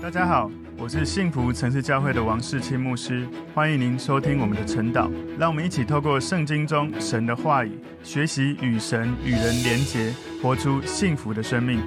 大家好，我是幸福城市教会的王世清牧师，欢迎您收听我们的晨祷。让我们一起透过圣经中神的话语，学习与神与人连结，活出幸福的生命。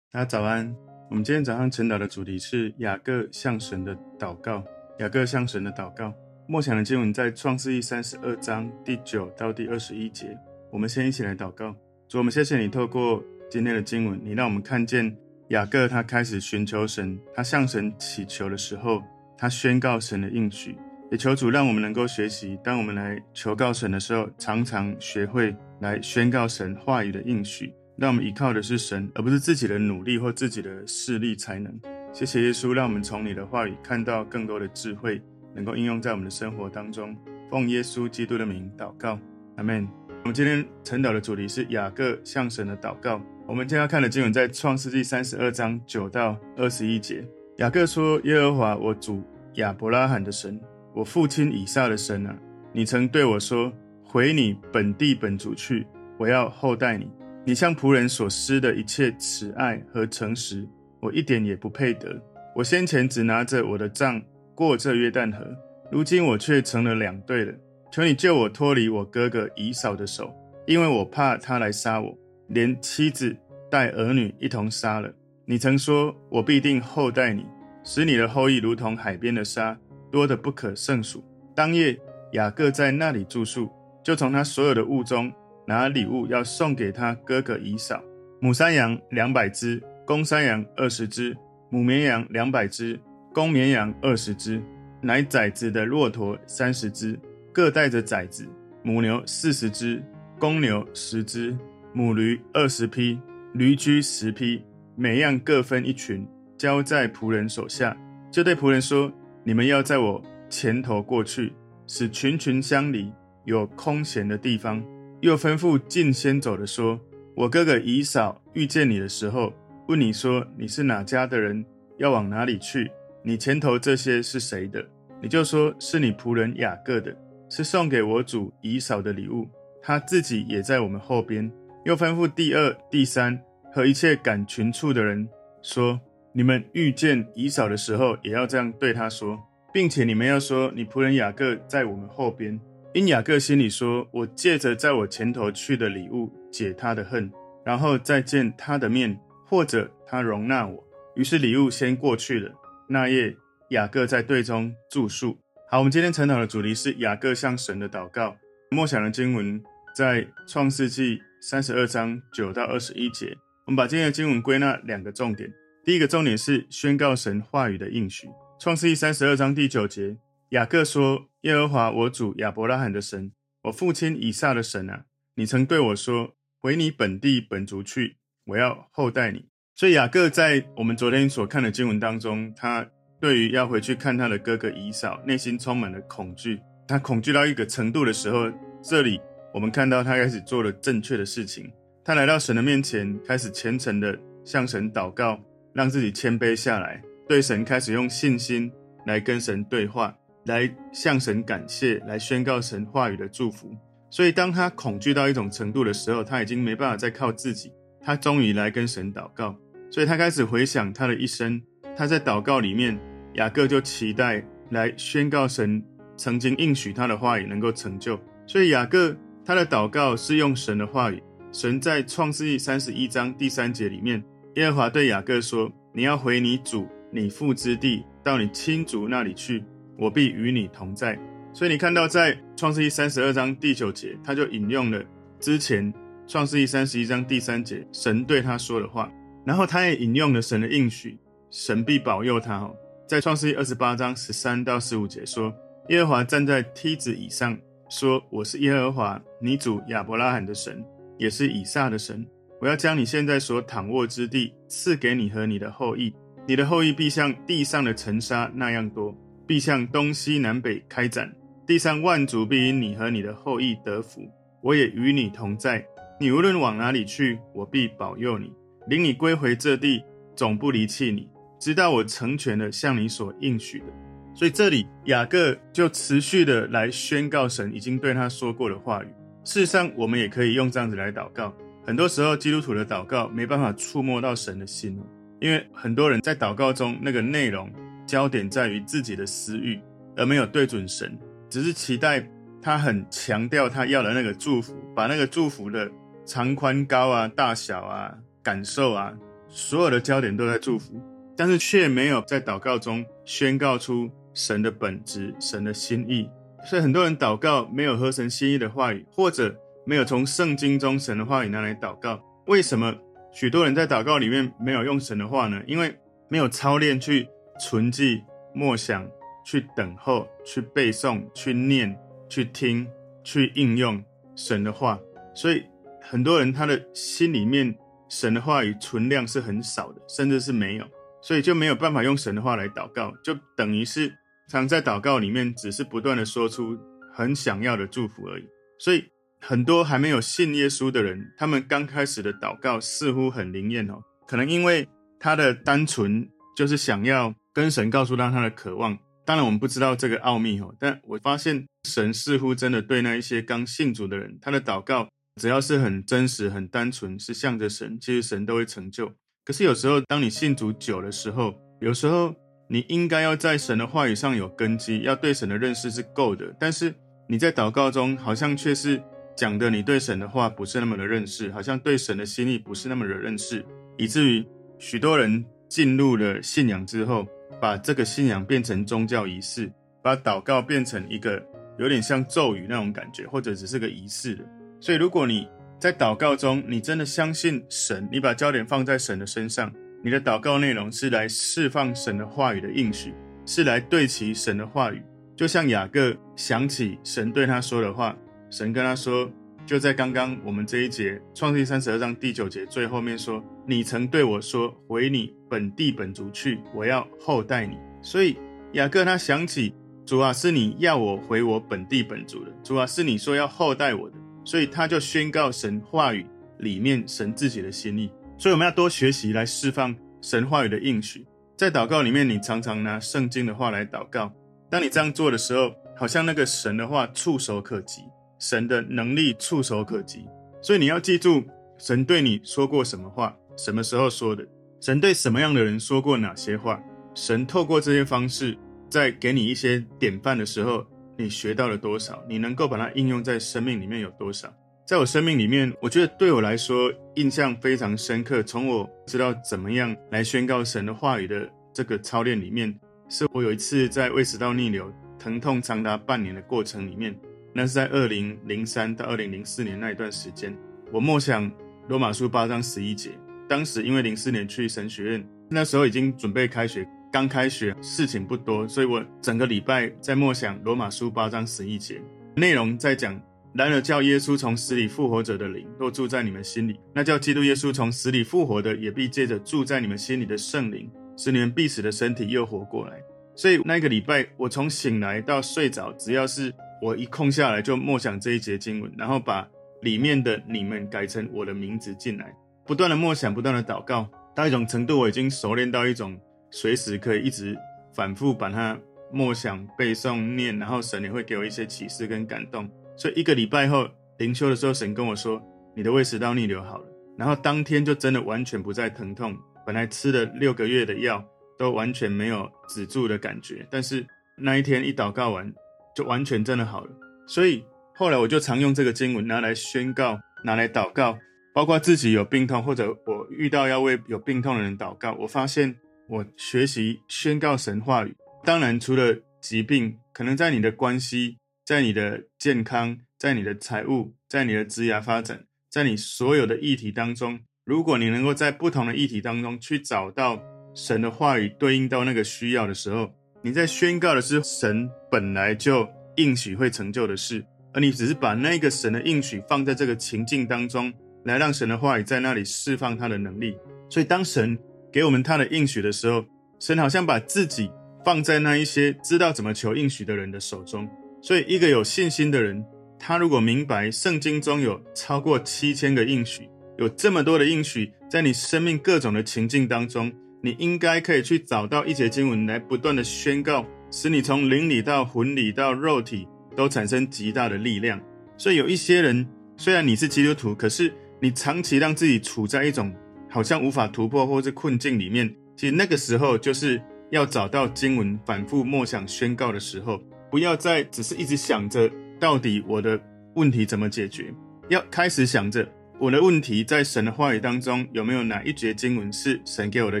大家早安。我们今天早上晨祷的主题是雅各向神的祷告。雅各向神的祷告，默想的经文在创世记三十二章第九到第二十一节。我们先一起来祷告。主，我们谢谢你透过今天的经文，你让我们看见。雅各他开始寻求神，他向神祈求的时候，他宣告神的应许，也求主让我们能够学习，当我们来求告神的时候，常常学会来宣告神话语的应许，让我们依靠的是神，而不是自己的努力或自己的势力才能。谢谢耶稣，让我们从你的话语看到更多的智慧，能够应用在我们的生活当中。奉耶稣基督的名祷告，阿门。我们今天晨祷的主题是雅各向神的祷告。我们今天要看的经文在创世纪三十二章九到二十一节。雅各说：“耶和华，我主亚伯拉罕的神，我父亲以撒的神啊，你曾对我说：回你本地本族去，我要厚待你。你向仆人所施的一切慈爱和诚实，我一点也不配得。我先前只拿着我的杖过这约旦河，如今我却成了两队了。求你救我脱离我哥哥以扫的手，因为我怕他来杀我。”连妻子带儿女一同杀了。你曾说：“我必定厚待你，使你的后裔如同海边的沙，多得不可胜数。”当夜，雅各在那里住宿，就从他所有的物中拿礼物要送给他哥哥以扫：母山羊两百只，公山羊二十只，母绵羊两百只，公绵羊二十只，乃崽子的骆驼三十只，各带着崽子；母牛四十只，公牛十只。母驴二十匹，驴驹十匹，每样各分一群，交在仆人手下。就对仆人说：“你们要在我前头过去，使群群相离，有空闲的地方。”又吩咐近先走的说：“我哥哥以嫂遇见你的时候，问你说你是哪家的人，要往哪里去？你前头这些是谁的？你就说是你仆人雅各的，是送给我主以嫂的礼物。他自己也在我们后边。”又吩咐第二、第三和一切赶群畜的人说：“你们遇见以扫的时候，也要这样对他说，并且你们要说：你仆人雅各在我们后边。因雅各心里说：我借着在我前头去的礼物解他的恨，然后再见他的面，或者他容纳我。于是礼物先过去了。那夜雅各在队中住宿。好，我们今天晨祷的主题是雅各向神的祷告。默想的经文在创世纪。三十二章九到二十一节，我们把今天的经文归纳两个重点。第一个重点是宣告神话语的应许。创世记三十二章第九节，雅各说：“耶和华我主亚伯拉罕的神，我父亲以撒的神啊，你曾对我说：回你本地本族去，我要厚待你。”所以雅各在我们昨天所看的经文当中，他对于要回去看他的哥哥以扫，内心充满了恐惧。他恐惧到一个程度的时候，这里。我们看到他开始做了正确的事情，他来到神的面前，开始虔诚的向神祷告，让自己谦卑下来，对神开始用信心来跟神对话，来向神感谢，来宣告神话语的祝福。所以，当他恐惧到一种程度的时候，他已经没办法再靠自己，他终于来跟神祷告。所以他开始回想他的一生，他在祷告里面，雅各就期待来宣告神曾经应许他的话语能够成就。所以雅各。他的祷告是用神的话语。神在创世记三十一章第三节里面，耶和华对雅各说：“你要回你祖、你父之地，到你亲族那里去，我必与你同在。”所以你看到在创世记三十二章第九节，他就引用了之前创世记三十一章第三节神对他说的话，然后他也引用了神的应许，神必保佑他。哦，在创世记二十八章十三到十五节说：“耶和华站在梯子以上。”说：“我是耶和华，你主亚伯拉罕的神，也是以撒的神。我要将你现在所躺卧之地赐给你和你的后裔，你的后裔必像地上的尘沙那样多，必向东西南北开展。地上万族必因你和你的后裔得福。我也与你同在，你无论往哪里去，我必保佑你，领你归回这地，总不离弃你，直到我成全了向你所应许的。”所以这里雅各就持续的来宣告神已经对他说过的话语。事实上，我们也可以用这样子来祷告。很多时候，基督徒的祷告没办法触摸到神的心，因为很多人在祷告中那个内容焦点在于自己的私欲，而没有对准神，只是期待他很强调他要的那个祝福，把那个祝福的长宽高啊、大小啊、感受啊，所有的焦点都在祝福，但是却没有在祷告中宣告出神的本质、神的心意。所以很多人祷告没有合神心意的话语，或者没有从圣经中神的话语拿来祷告。为什么许多人在祷告里面没有用神的话呢？因为没有操练去存记、默想、去等候、去背诵、去念、去听、去应用神的话。所以很多人他的心里面神的话语存量是很少的，甚至是没有，所以就没有办法用神的话来祷告，就等于是。常在祷告里面，只是不断的说出很想要的祝福而已。所以很多还没有信耶稣的人，他们刚开始的祷告似乎很灵验哦，可能因为他的单纯就是想要跟神告诉他他的渴望。当然我们不知道这个奥秘哦，但我发现神似乎真的对那一些刚信主的人，他的祷告只要是很真实、很单纯，是向着神，其实神都会成就。可是有时候当你信主久的时候，有时候。你应该要在神的话语上有根基，要对神的认识是够的。但是你在祷告中，好像却是讲的你对神的话不是那么的认识，好像对神的心意不是那么的认识，以至于许多人进入了信仰之后，把这个信仰变成宗教仪式，把祷告变成一个有点像咒语那种感觉，或者只是个仪式的。所以，如果你在祷告中，你真的相信神，你把焦点放在神的身上。你的祷告内容是来释放神的话语的应许，是来对齐神的话语。就像雅各想起神对他说的话，神跟他说，就在刚刚我们这一节创世三十二章第九节最后面说：“你曾对我说，回你本地本族去，我要厚待你。”所以雅各他想起主啊，是你要我回我本地本族的，主啊，是你说要厚待我的，所以他就宣告神话语里面神自己的心意。所以我们要多学习来释放神话语的应许。在祷告里面，你常常拿圣经的话来祷告。当你这样做的时候，好像那个神的话触手可及，神的能力触手可及。所以你要记住，神对你说过什么话，什么时候说的，神对什么样的人说过哪些话。神透过这些方式，在给你一些典范的时候，你学到了多少？你能够把它应用在生命里面有多少？在我生命里面，我觉得对我来说印象非常深刻。从我知道怎么样来宣告神的话语的这个操练里面，是我有一次在胃食道逆流疼痛长达半年的过程里面，那是在二零零三到二零零四年那一段时间，我默想罗马书八章十一节。当时因为零四年去神学院，那时候已经准备开学，刚开学，事情不多，所以我整个礼拜在默想罗马书八章十一节，内容在讲。然而，叫耶稣从死里复活者的灵，若住在你们心里，那叫基督耶稣从死里复活的，也必借着住在你们心里的圣灵，使你们必死的身体又活过来。所以那个礼拜，我从醒来到睡着，只要是我一空下来，就默想这一节经文，然后把里面的你们改成我的名字进来，不断的默想，不断的祷告，到一种程度，我已经熟练到一种随时可以一直反复把它默想、背诵、念，然后神也会给我一些启示跟感动。所以一个礼拜后灵修的时候，神跟我说：“你的胃食道逆流好了。”然后当天就真的完全不再疼痛，本来吃了六个月的药都完全没有止住的感觉。但是那一天一祷告完，就完全真的好了。所以后来我就常用这个经文拿来宣告，拿来祷告，包括自己有病痛或者我遇到要为有病痛的人祷告。我发现我学习宣告神话语，当然除了疾病，可能在你的关系。在你的健康，在你的财务，在你的职业发展，在你所有的议题当中，如果你能够在不同的议题当中去找到神的话语对应到那个需要的时候，你在宣告的是神本来就应许会成就的事，而你只是把那个神的应许放在这个情境当中，来让神的话语在那里释放他的能力。所以当神给我们他的应许的时候，神好像把自己放在那一些知道怎么求应许的人的手中。所以，一个有信心的人，他如果明白圣经中有超过七千个应许，有这么多的应许，在你生命各种的情境当中，你应该可以去找到一节经文来不断的宣告，使你从灵里到魂里到肉体都产生极大的力量。所以，有一些人，虽然你是基督徒，可是你长期让自己处在一种好像无法突破或是困境里面，其实那个时候就是要找到经文，反复默想宣告的时候，不要再只是一直想着到底我的问题怎么解决，要开始想着我的问题在神的话语当中有没有哪一节经文是神给我的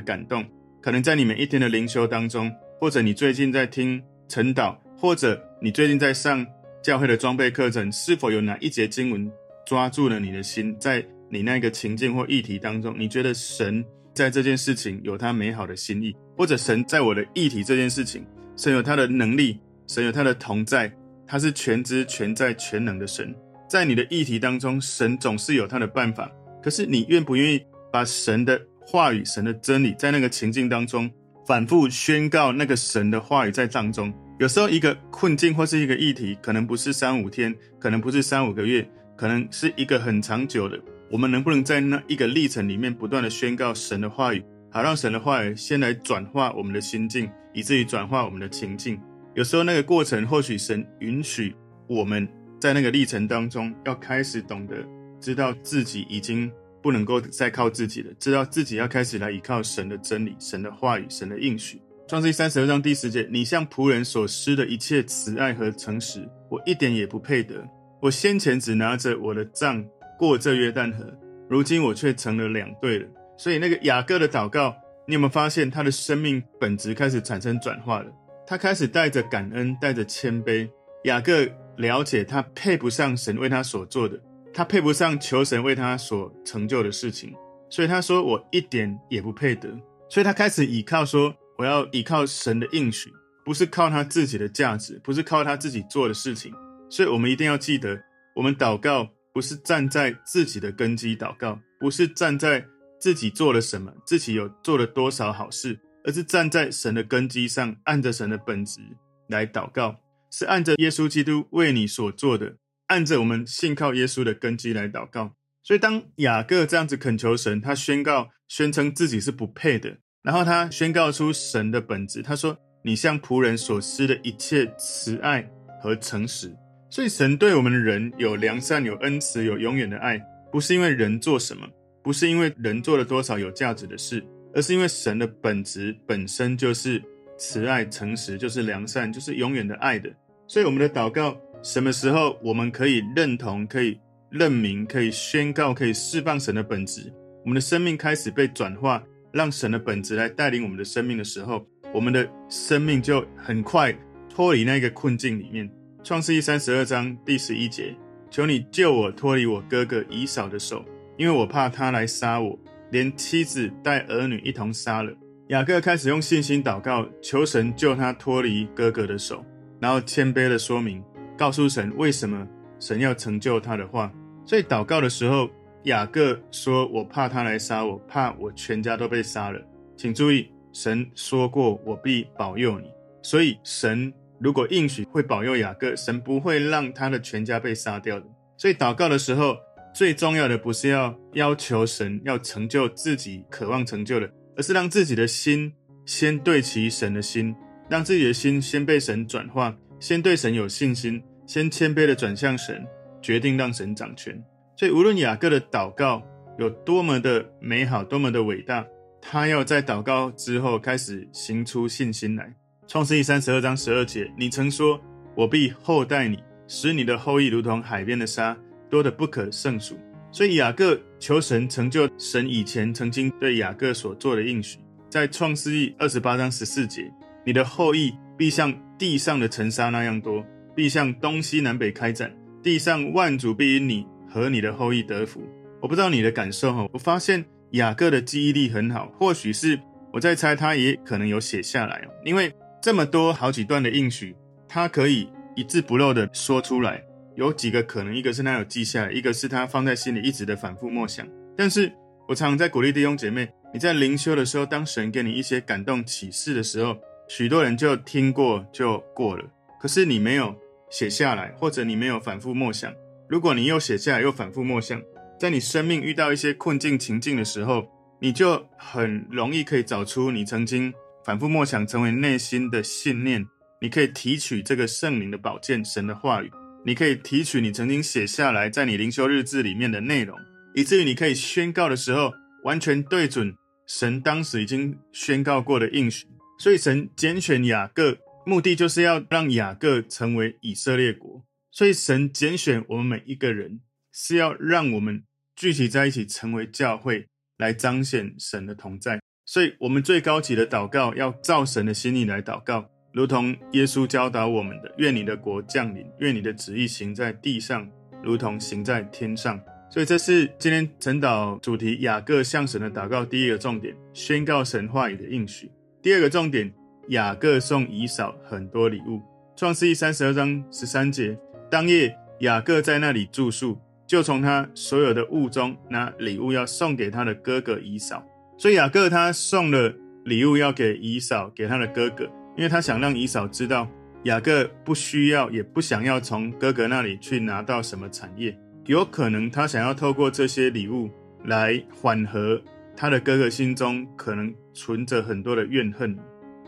感动，可能在你每一天的灵修当中，或者你最近在听晨祷，或者你最近在上教会的装备课程，是否有哪一节经文抓住了你的心，在你那个情境或议题当中，你觉得神在这件事情有他美好的心意，或者神在我的议题这件事情，神有他的能力，神有他的同在，他是全知全在全能的神，在你的议题当中，神总是有他的办法。可是你愿不愿意把神的话语、神的真理，在那个情境当中反复宣告那个神的话语在当中？有时候一个困境或是一个议题，可能不是三五天，可能不是三五个月，可能是一个很长久的。我们能不能在那一个历程里面不断地宣告神的话语，好让神的话语先来转化我们的心境，以至于转化我们的情境？有时候那个过程，或许神允许我们在那个历程当中，要开始懂得知道自己已经不能够再靠自己了，知道自己要开始来依靠神的真理、神的话语、神的应许。创世记三十二章第十节：你向仆人所施的一切慈爱和诚实，我一点也不配得。我先前只拿着我的杖过这约旦河，如今我却成了两队了。所以那个雅各的祷告，你有没有发现他的生命本质开始产生转化了？他开始带着感恩，带着谦卑。雅各了解他配不上神为他所做的，他配不上求神为他所成就的事情，所以他说：“我一点也不配得。”所以他开始倚靠说。我要依靠神的应许，不是靠他自己的价值，不是靠他自己做的事情。所以，我们一定要记得，我们祷告不是站在自己的根基祷告，不是站在自己做了什么，自己有做了多少好事，而是站在神的根基上，按着神的本质来祷告，是按着耶稣基督为你所做的，按着我们信靠耶稣的根基来祷告。所以，当雅各这样子恳求神，他宣告、宣称自己是不配的。然后他宣告出神的本质，他说：“你向仆人所施的一切慈爱和诚实。”所以神对我们的人有良善、有恩慈、有永远的爱，不是因为人做什么，不是因为人做了多少有价值的事，而是因为神的本质本身就是慈爱、诚实，就是良善，就是永远的爱的。所以我们的祷告，什么时候我们可以认同、可以认明、可以宣告、可以释放神的本质，我们的生命开始被转化。让神的本质来带领我们的生命的时候，我们的生命就很快脱离那个困境里面。创世记三十二章第十一节：求你救我脱离我哥哥以扫的手，因为我怕他来杀我，连妻子带儿女一同杀了。雅各开始用信心祷告，求神救他脱离哥哥的手，然后谦卑的说明，告诉神为什么神要成就他的话。所以祷告的时候。雅各说：“我怕他来杀我，怕我全家都被杀了。”请注意，神说过：“我必保佑你。”所以，神如果应许会保佑雅各，神不会让他的全家被杀掉的。所以，祷告的时候，最重要的不是要要求神要成就自己渴望成就的，而是让自己的心先对齐神的心，让自己的心先被神转化，先对神有信心，先谦卑的转向神，决定让神掌权。所以，无论雅各的祷告有多么的美好，多么的伟大，他要在祷告之后开始行出信心来。创世记三十二章十二节：“你曾说，我必厚待你，使你的后裔如同海边的沙，多得不可胜数。”所以，雅各求神成就神以前曾经对雅各所做的应许，在创世记二十八章十四节：“你的后裔必像地上的尘沙那样多，必向东西南北开展，地上万族必因你。”和你的后裔得福，我不知道你的感受哈。我发现雅各的记忆力很好，或许是我在猜，他也可能有写下来，因为这么多好几段的应许，他可以一字不漏的说出来。有几个可能，一个是他有记下来，一个是他放在心里一直的反复默想。但是我常常在鼓励弟兄姐妹，你在灵修的时候，当神给你一些感动启示的时候，许多人就听过就过了，可是你没有写下来，或者你没有反复默想。如果你又写下来，又反复默想，在你生命遇到一些困境情境的时候，你就很容易可以找出你曾经反复默想成为内心的信念。你可以提取这个圣灵的宝剑，神的话语，你可以提取你曾经写下来在你灵修日志里面的内容，以至于你可以宣告的时候，完全对准神当时已经宣告过的应许。所以神拣选雅各，目的就是要让雅各成为以色列国。所以神拣选我们每一个人，是要让我们聚集在一起，成为教会，来彰显神的同在。所以，我们最高级的祷告，要照神的心意来祷告，如同耶稣教导我们的：愿你的国降临，愿你的旨意行在地上，如同行在天上。所以，这是今天晨祷主题雅各向神的祷告第一个重点，宣告神话语的应许。第二个重点，雅各送以扫很多礼物。创世记三十二章十三节，当夜雅各在那里住宿，就从他所有的物中拿礼物要送给他的哥哥以扫。所以雅各他送了礼物要给以扫，给他的哥哥，因为他想让以嫂知道，雅各不需要也不想要从哥哥那里去拿到什么产业，有可能他想要透过这些礼物来缓和。他的哥哥心中可能存着很多的怨恨。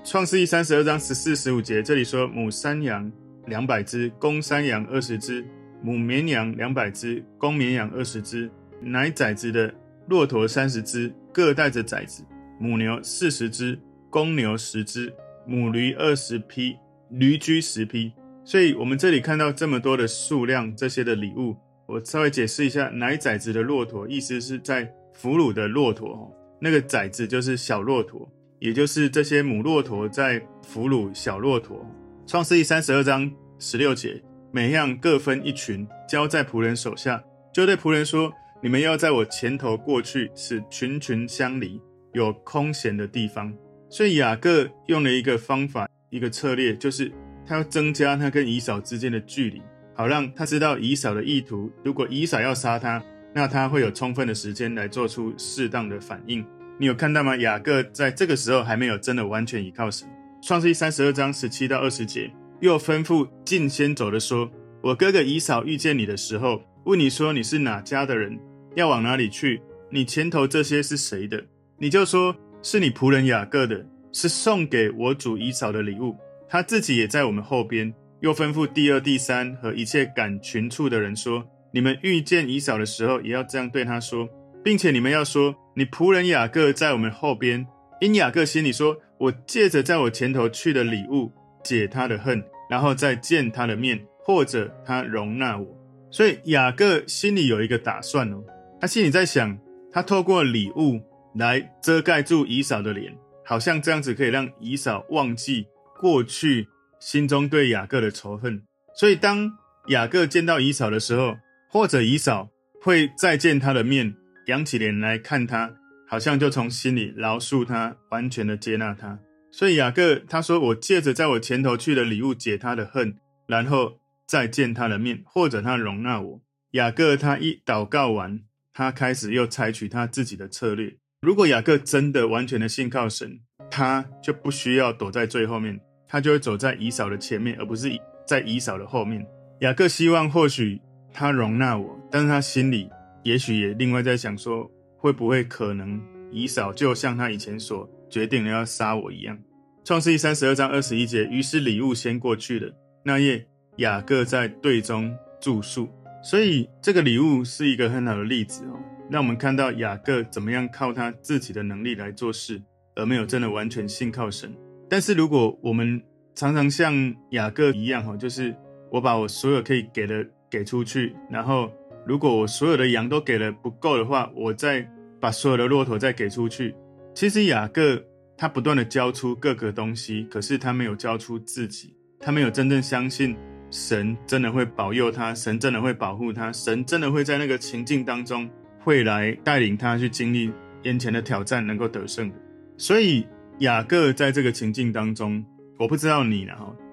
创世记三十二章十四、十五节，这里说：母山羊两百只，公山羊二十只；母绵羊两百只，公绵羊二十只；奶崽子的骆驼三十只，各带着崽子；母牛四十只，公牛十只；母驴二十匹，驴驹十匹。所以，我们这里看到这么多的数量，这些的礼物，我稍微解释一下：奶崽子的骆驼，意思是在。俘虏的骆驼，那个崽子就是小骆驼，也就是这些母骆驼在俘虏小骆驼。创世记三十二章十六节，每样各分一群，交在仆人手下，就对仆人说：“你们要在我前头过去，使群群相离，有空闲的地方。”所以雅各用了一个方法，一个策略，就是他要增加他跟以扫之间的距离，好让他知道以扫的意图。如果以扫要杀他，那他会有充分的时间来做出适当的反应。你有看到吗？雅各在这个时候还没有真的完全依靠神。创世记三十二章十七到二十节，又吩咐近先走的说：“我哥哥以扫遇见你的时候，问你说你是哪家的人，要往哪里去？你前头这些是谁的？你就说是你仆人雅各的，是送给我主以扫的礼物。他自己也在我们后边。又吩咐第二、第三和一切赶群畜的人说。”你们遇见以扫的时候，也要这样对他说，并且你们要说：“你仆人雅各在我们后边。”因雅各心里说：“我借着在我前头去的礼物解他的恨，然后再见他的面，或者他容纳我。”所以雅各心里有一个打算哦，他心里在想，他透过礼物来遮盖住以扫的脸，好像这样子可以让以扫忘记过去心中对雅各的仇恨。所以当雅各见到以扫的时候，或者以扫会再见他的面，仰起脸来看他，好像就从心里饶恕他，完全的接纳他。所以雅各他说：“我借着在我前头去的礼物解他的恨，然后再见他的面，或者他容纳我。”雅各他一祷告完，他开始又采取他自己的策略。如果雅各真的完全的信靠神，他就不需要躲在最后面，他就会走在以扫的前面，而不是在以扫的后面。雅各希望或许。他容纳我，但是他心里也许也另外在想说，会不会可能以扫就像他以前所决定的要杀我一样？创世记三十二章二十一节，于是礼物先过去了。那夜雅各在队中住宿，所以这个礼物是一个很好的例子哦，让我们看到雅各怎么样靠他自己的能力来做事，而没有真的完全信靠神。但是如果我们常常像雅各一样哈，就是我把我所有可以给的。给出去，然后如果我所有的羊都给了不够的话，我再把所有的骆驼再给出去。其实雅各他不断的交出各个东西，可是他没有交出自己，他没有真正相信神真的会保佑他，神真的会保护他，神真的会在那个情境当中会来带领他去经历眼前的挑战，能够得胜的。所以雅各在这个情境当中，我不知道你呢，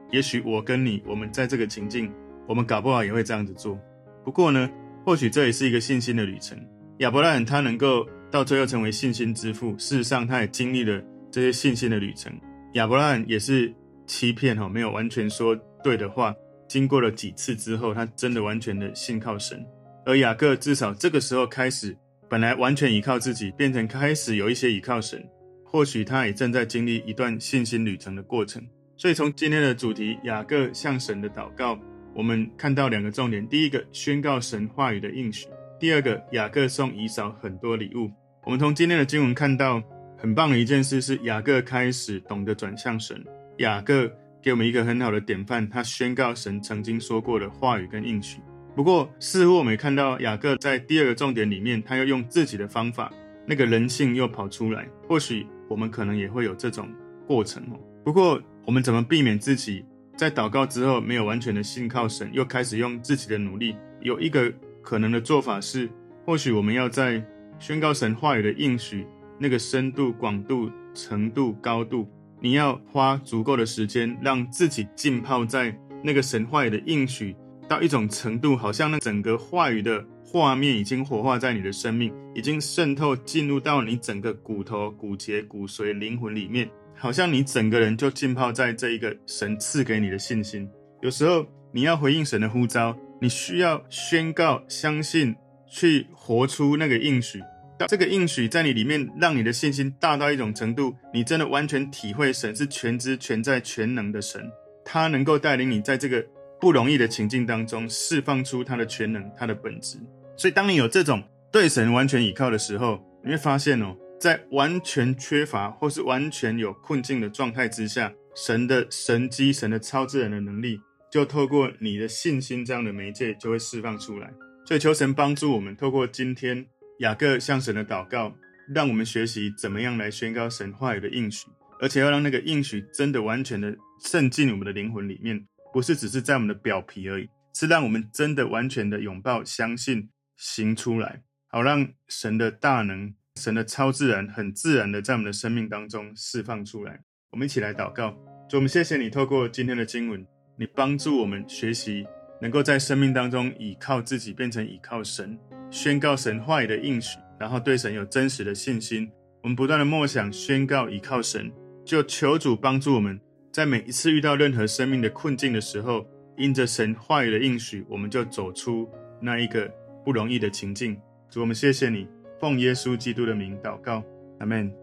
也许我跟你，我们在这个情境。我们搞不好也会这样子做，不过呢，或许这也是一个信心的旅程。亚伯拉罕他能够到最后成为信心之父，事实上他也经历了这些信心的旅程。亚伯拉罕也是欺骗哈，没有完全说对的话。经过了几次之后，他真的完全的信靠神。而雅各至少这个时候开始，本来完全依靠自己，变成开始有一些依靠神。或许他也正在经历一段信心旅程的过程。所以从今天的主题，雅各向神的祷告。我们看到两个重点：第一个，宣告神话语的应许；第二个，雅各送以扫很多礼物。我们从今天的经文看到，很棒的一件事是雅各开始懂得转向神。雅各给我们一个很好的典范，他宣告神曾经说过的话语跟应许。不过，似乎我们看到雅各在第二个重点里面，他又用自己的方法，那个人性又跑出来。或许我们可能也会有这种过程哦。不过，我们怎么避免自己在祷告之后没有完全的信靠神，又开始用自己的努力？有一个可能的做法是，或许我们要在宣告神话语的应许那个深度、广度、程度、高度，你要花足够的时间，让自己浸泡在那个神话语的应许到一种程度，好像那整个话语的画面已经活化在你的生命，已经渗透进入到你整个骨头、骨节、骨髓、灵魂里面，好像你整个人就浸泡在这一个神赐给你的信心。有时候你要回应神的呼召，你需要宣告、相信。去活出那个应许，这个应许在你里面，让你的信心大到一种程度，你真的完全体会神是全知全在全能的神，他能够带领你在这个不容易的情境当中释放出他的全能、他的本质。所以，当你有这种对神完全倚靠的时候，你会发现哦，在完全缺乏或是完全有困境的状态之下，神的神迹、神的超自然的能力，就透过你的信心这样的媒介，就会释放出来。所以求神帮助我们，透过今天雅各向神的祷告，让我们学习怎么样来宣告神话语的应许，而且要让那个应许真的完全的渗进我们的灵魂里面，不是只是在我们的表皮而已，是让我们真的完全的拥抱、相信、行出来，好让神的大能、神的超自然很自然的在我们的生命当中释放出来。我们一起来祷告，主，我们谢谢你，透过今天的经文，你帮助我们学习。能够在生命当中倚靠自己，变成倚靠神，宣告神话语的应许，然后对神有真实的信心。我们不断的默想、宣告、倚靠神，就求主帮助我们，在每一次遇到任何生命的困境的时候，因着神话语的应许，我们就走出那一个不容易的情境。主，我们谢谢你，奉耶稣基督的名祷告，阿门。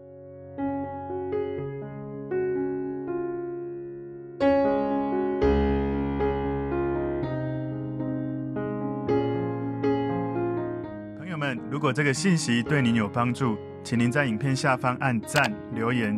如果这个信息对您有帮助，请您在影片下方按赞、留言，